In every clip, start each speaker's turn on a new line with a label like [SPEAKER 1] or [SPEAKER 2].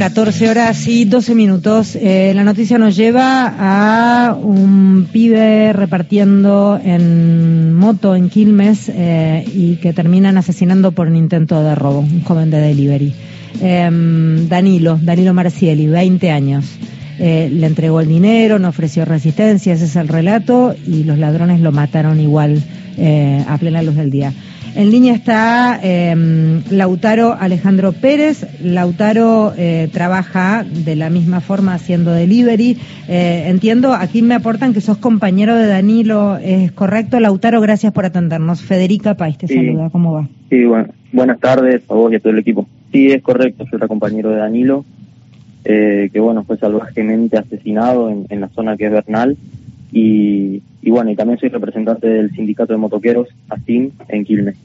[SPEAKER 1] 14 horas y 12 minutos. Eh, la noticia nos lleva a un pibe repartiendo en moto en Quilmes eh, y que terminan asesinando por un intento de robo, un joven de delivery. Em, Danilo, Danilo Marcieli, 20 años. Eh, le entregó el dinero, no ofreció resistencia, ese es el relato, y los ladrones lo mataron igual a plena luz del día. En línea está em, Lautaro Alejandro Pérez. Lautaro eh, trabaja de la misma forma haciendo delivery. Eh, entiendo, aquí me aportan que sos compañero de Danilo. ¿Es correcto, Lautaro? Gracias por atendernos. Federica País te saluda. ¿Cómo va?
[SPEAKER 2] Sí, bueno, buenas tardes a vos y a todo el equipo. Sí, es correcto. Soy compañero de Danilo, eh, que bueno, fue salvajemente asesinado en, en la zona que es Bernal. Y, y bueno, y también soy representante del sindicato de motoqueros, ASIM, en Quilmes.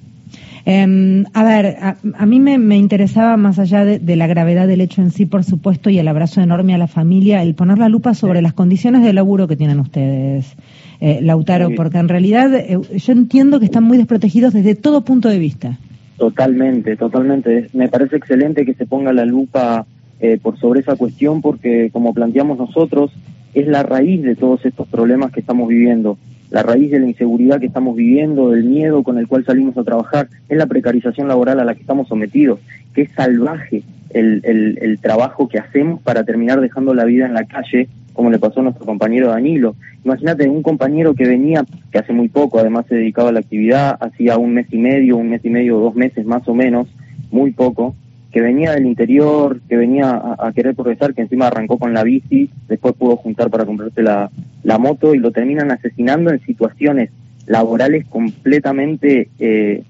[SPEAKER 1] Em, a ver, a, mí me, interesaba, más allá de, la gravedad del hecho en sí, por supuesto, y el abrazo enorme a la familia, el poner la lupa sobre las condiciones de laburo que tienen ustedes, eh, Lautaro, porque en realidad eh, yo entiendo que están muy desprotegidos desde todo punto de vista.
[SPEAKER 2] Totalmente, totalmente. Me parece excelente que se ponga la lupa eh, por sobre esa cuestión, porque como planteamos nosotros, es la raíz de todos estos problemas que estamos viviendo. La raíz de la inseguridad que estamos viviendo, del miedo con el cual salimos a trabajar, es la precarización laboral a la que estamos sometidos, que es salvaje el, el, trabajo que hacemos para terminar dejando la vida en la calle, como le pasó a nuestro compañero Danilo. Imagínate, un compañero que venía, que hace muy poco, además se dedicaba a la actividad, hacía un mes y medio, un mes y medio, dos meses más o menos, muy poco, que venía del interior, que venía a, querer progresar, que encima arrancó con la bici, después pudo juntar para comprarse la, moto y lo terminan asesinando en situaciones laborales completamente eh,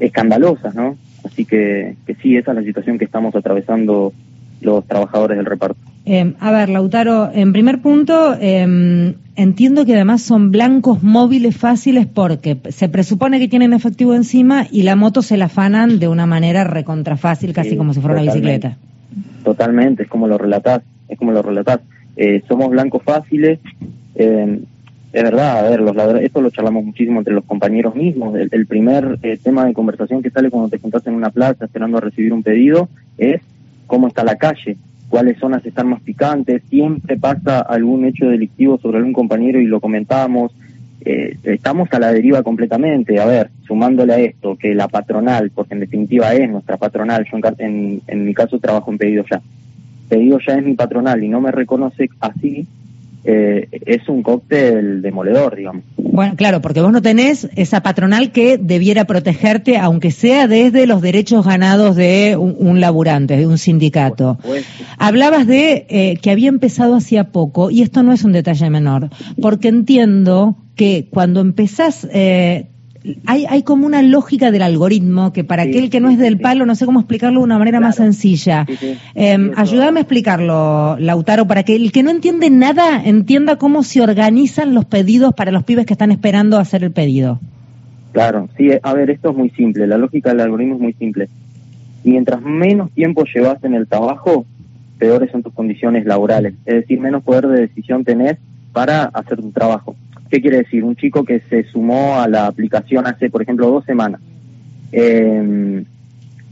[SPEAKER 2] escandalosas, ¿no? Así que, que sí, esa es la situación que estamos atravesando los trabajadores del reparto.
[SPEAKER 1] Eh, a ver, Lautaro, en primer punto, eh, entiendo que además son blancos móviles fáciles porque se presupone que tienen efectivo encima y la moto se la afanan de una manera recontra fácil, casi como si fuera una bicicleta.
[SPEAKER 2] Totalmente, es como lo relatás, es como lo relatás. Eh, somos blancos fáciles, eh, es verdad, a ver, los ladrones, esto lo charlamos muchísimo entre los compañeros mismos. El, primer eh, tema de conversación que sale cuando te juntas en una plaza esperando a recibir un pedido es cómo está la calle cuáles zonas están más picantes, siempre pasa algún hecho delictivo sobre algún compañero y lo comentamos. Eh, estamos a la deriva completamente. A ver, sumándole a esto, que la patronal, porque en definitiva es nuestra patronal, yo en, en mi caso trabajo en pedido ya. Pedido ya es mi patronal y no me reconoce así, eh, es un cóctel demoledor, digamos.
[SPEAKER 1] Bueno, claro, porque vos no tenés esa patronal que debiera protegerte, aunque sea desde los derechos ganados de un, laburante, de un sindicato. Hablabas de eh, que había empezado hacía poco, y esto no es un detalle menor, porque entiendo que cuando empezás eh, hay, hay como una lógica del algoritmo que para aquel que no es del palo, no sé cómo explicarlo de una manera más sencilla. Eh, ayúdame a explicarlo, Lautaro, para que el que no entiende nada entienda cómo se organizan los pedidos para los pibes que están esperando hacer el pedido.
[SPEAKER 2] Claro, sí, a ver, esto es muy simple, la lógica del algoritmo es muy simple. Mientras menos tiempo llevas en el trabajo, peores son tus condiciones laborales, es decir, menos poder de decisión tenés para hacer tu trabajo. ¿Qué quiere decir? Un chico que se sumó a la aplicación hace, por ejemplo, dos semanas. Eh,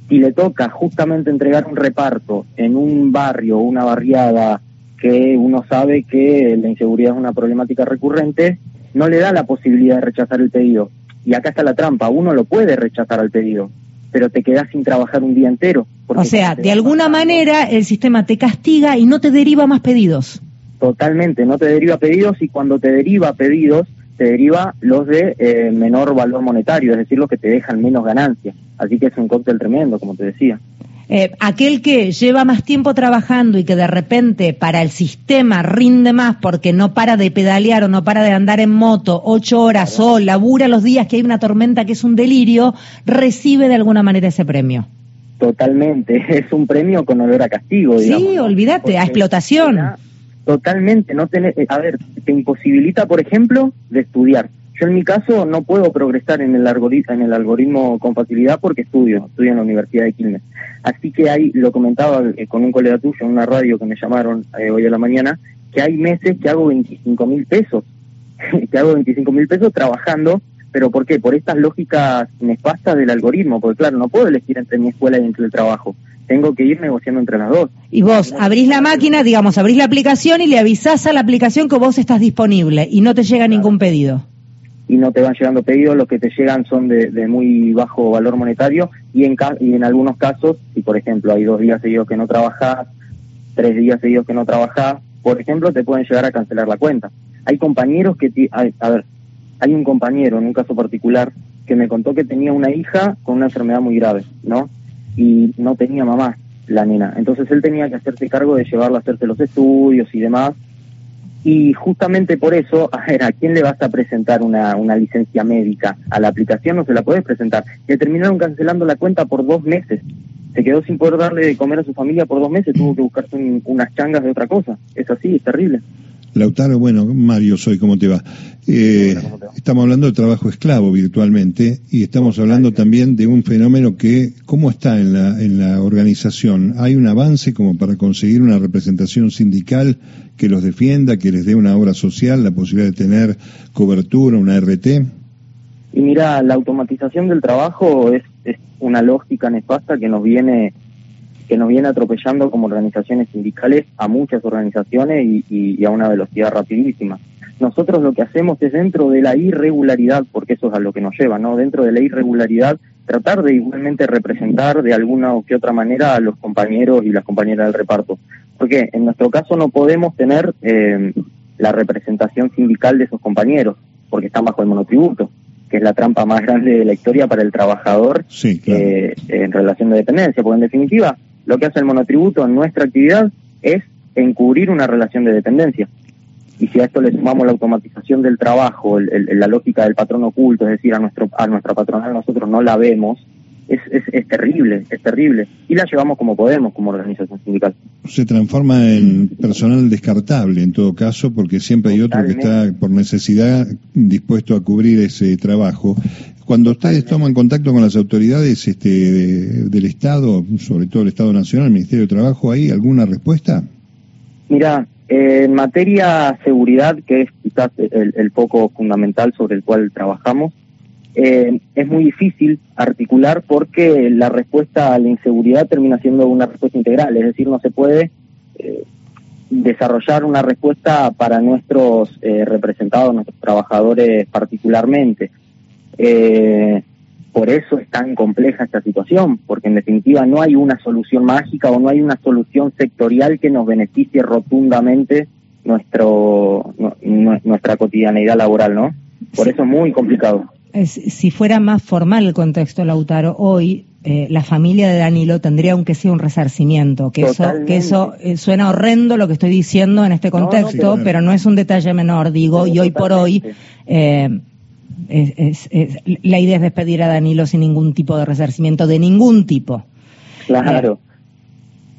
[SPEAKER 2] y le toca justamente entregar un reparto en un barrio, una barriada que uno sabe que la inseguridad es una problemática recurrente, no le da la posibilidad de rechazar el pedido. Y acá está la trampa, uno lo puede rechazar al pedido, pero te quedas sin trabajar un día entero.
[SPEAKER 1] O sea, de alguna manera el sistema te castiga y no te deriva más pedidos.
[SPEAKER 2] Totalmente, no te deriva pedidos y cuando te deriva pedidos, te deriva los de eh, menor valor monetario, es decir, los que te dejan menos ganancias. Así que es un cóctel tremendo, como te decía.
[SPEAKER 1] Eh, aquel que lleva más tiempo trabajando y que de repente para el sistema rinde más porque no para de pedalear o no para de andar en moto ocho horas o labura los días que hay una tormenta que es un delirio, recibe de alguna manera ese premio.
[SPEAKER 2] Totalmente, es un premio con olor a castigo. Digamos,
[SPEAKER 1] sí, olvídate, a explotación.
[SPEAKER 2] Totalmente, no tener, eh, a ver, te imposibilita, por ejemplo, de estudiar. Yo en mi caso no puedo progresar en el, algoritmo, en el algoritmo con facilidad porque estudio, estudio en la Universidad de Quilmes. Así que hay, lo comentaba eh, con un colega tuyo en una radio que me llamaron eh, hoy a la mañana, que hay meses que hago 25 mil pesos, que hago 25 mil pesos trabajando, pero ¿por qué? Por estas lógicas nefastas del algoritmo, porque claro, no puedo elegir entre mi escuela y entre el trabajo tengo que ir negociando entre las dos.
[SPEAKER 1] Y vos abrís la máquina, digamos, abrís la aplicación y le avisás a la aplicación que vos estás disponible y no te llega ningún pedido.
[SPEAKER 2] Y no te van llegando pedidos, los que te llegan son de, muy bajo valor monetario y en, y en algunos casos, si por ejemplo hay dos días seguidos que no trabajás, tres días seguidos que no trabajás, por ejemplo, te pueden llegar a cancelar la cuenta. Hay compañeros que, a ver, hay un compañero en un caso particular que me contó que tenía una hija con una enfermedad muy grave, ¿no? Y no tenía mamá, la nena. Entonces él tenía que hacerse cargo de llevarla a hacerse los estudios y demás. Y justamente por eso, a ver, ¿a quién le vas a presentar una, una licencia médica? A la aplicación no se la puedes presentar. Le terminaron cancelando la cuenta por dos meses se quedó sin poder darle de comer a su familia por dos meses, tuvo que buscarse unas changas de otra cosa. Es así, es terrible.
[SPEAKER 3] Lautaro, bueno, Mario, soy, ¿cómo te va? Eh, estamos hablando de trabajo esclavo virtualmente y estamos hablando también de un fenómeno que, ¿cómo está en la, en la organización? ¿Hay un avance como para conseguir una representación sindical que los defienda, que les dé una obra social, la posibilidad de tener cobertura, una RT?
[SPEAKER 2] Y mira, la automatización del trabajo es, es una lógica nefasta que nos viene que nos viene atropellando como organizaciones sindicales a muchas organizaciones y, a una velocidad rapidísima. Nosotros lo que hacemos es dentro de la irregularidad, porque eso es a lo que nos lleva, ¿no? Dentro de la irregularidad, tratar de igualmente representar de alguna o que otra manera a los compañeros y las compañeras del reparto. Porque en nuestro caso no podemos tener eh, la representación sindical de esos compañeros, porque están bajo el monotributo que es la trampa más grande de la historia para el trabajador eh, en relación de dependencia, porque en definitiva lo que hace el monotributo en nuestra actividad es encubrir una relación de dependencia. Y si a esto le sumamos la automatización del trabajo, la lógica del patrón oculto, es decir, a, nuestro, a nuestra patronal nosotros no la vemos, es, es, terrible, es terrible. Y la llevamos como podemos, como organización sindical.
[SPEAKER 3] Se transforma en personal descartable en todo caso, porque siempre hay otro que está por necesidad dispuesto a cubrir ese trabajo. Cuando ustedes toman contacto con las autoridades este, del Estado, sobre todo el Estado Nacional, el Ministerio de Trabajo, ¿hay alguna respuesta?
[SPEAKER 2] Mira, en materia seguridad, que es quizás el, el foco fundamental sobre el cual trabajamos, eh, es muy difícil articular porque la respuesta a la inseguridad termina siendo una respuesta integral, es decir, no se puede eh, desarrollar una respuesta para nuestros eh, representados, nuestros trabajadores particularmente. Por eso es tan compleja esta situación, porque en definitiva no hay una solución mágica o no hay una solución sectorial que nos beneficie rotundamente nuestro, nuestra cotidianeidad laboral, ¿no? Por eso es muy complicado.
[SPEAKER 1] Si fuera más formal el contexto, Lautaro, hoy eh, la familia de Danilo tendría aunque sea un resarcimiento, que eso, que eso eh, suena horrendo lo que estoy diciendo en este contexto, pero, no es un detalle menor, digo, y hoy por hoy eh, es, la idea es despedir a Danilo sin ningún tipo de resarcimiento, de ningún tipo.
[SPEAKER 2] Claro.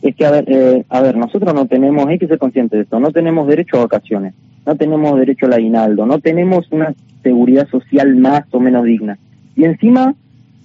[SPEAKER 2] Es que, a ver, a ver, nosotros no tenemos, hay que ser conscientes de esto, no tenemos derecho a vacaciones, no tenemos derecho al aguinaldo, no tenemos una seguridad social más o menos digna. Y encima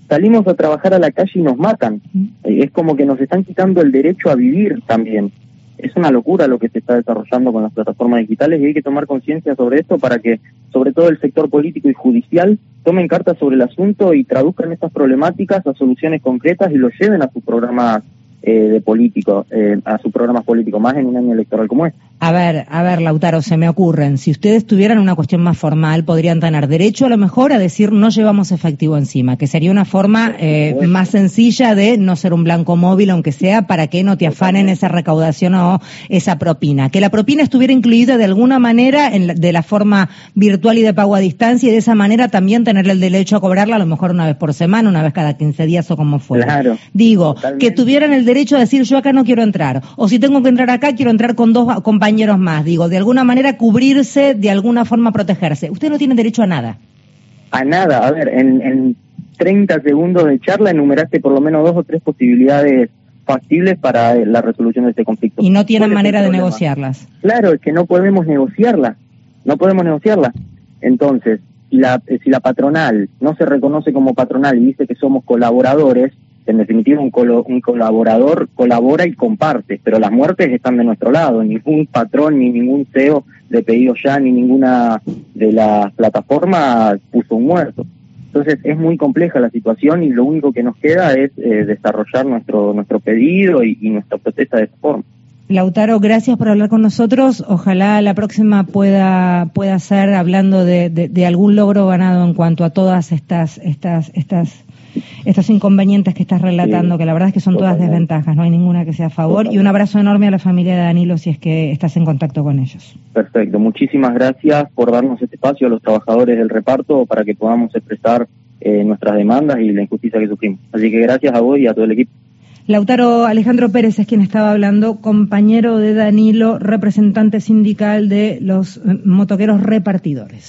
[SPEAKER 2] salimos a trabajar a la calle y nos matan. Eh, es como que nos están quitando el derecho a vivir también. Es una locura lo que se está desarrollando con las plataformas digitales y hay que tomar conciencia sobre esto para que, sobre todo el sector político y judicial, tomen cartas sobre el asunto y traduzcan estas problemáticas a soluciones concretas y lo lleven a sus programas eh, de político, eh, a sus programas políticos, más en un año electoral como este.
[SPEAKER 1] A ver, a ver, Lautaro, se me ocurren. Si ustedes tuvieran una cuestión más formal, podrían tener derecho a lo mejor a decir no llevamos efectivo encima, que sería una forma eh, más sencilla de no ser un blanco móvil, aunque sea para que no te afanen esa recaudación o esa propina. Que la propina estuviera incluida de alguna manera en de la forma virtual y de pago a distancia y de esa manera también tener el derecho a cobrarla a lo mejor una vez por semana, una vez cada 15 días o como fuera.
[SPEAKER 2] Claro.
[SPEAKER 1] Digo, que tuvieran el derecho a decir yo acá no quiero entrar, o si tengo que entrar acá quiero entrar con dos compañeros más, digo, de alguna manera cubrirse, de alguna forma protegerse. Usted no tiene derecho a nada.
[SPEAKER 2] A nada, a ver, en, en 30 segundos de charla enumeraste por lo menos dos o tres posibilidades factibles para la resolución de este conflicto.
[SPEAKER 1] Y no tienen manera de negociarlas.
[SPEAKER 2] Claro, es que no podemos negociarlas, no podemos negociarlas. Entonces, si la, si la patronal no se reconoce como patronal y dice que somos colaboradores, en definitiva un, un colaborador colabora y comparte, pero las muertes están de nuestro lado, ningún patrón ni ningún CEO de pedido ya ni ninguna de las plataformas puso un muerto. Entonces es muy compleja la situación y lo único que nos queda es eh, desarrollar nuestro nuestro pedido y, nuestra protesta de esa forma.
[SPEAKER 1] Lautaro, gracias por hablar con nosotros. Ojalá la próxima pueda pueda ser hablando de, de algún logro ganado en cuanto a todas estas estas estas estos inconvenientes que estás relatando, que la verdad es que son todas desventajas, no hay ninguna que sea a favor. Y un abrazo enorme a la familia de Danilo si es que estás en contacto con ellos.
[SPEAKER 2] Perfecto, muchísimas gracias por darnos este espacio a los trabajadores del reparto para que podamos expresar eh, nuestras demandas y la injusticia que sufrimos. Así que gracias a vos y a todo el equipo.
[SPEAKER 1] Lautaro Alejandro Pérez es quien estaba hablando, compañero de Danilo, representante sindical de los eh, motoqueros repartidores.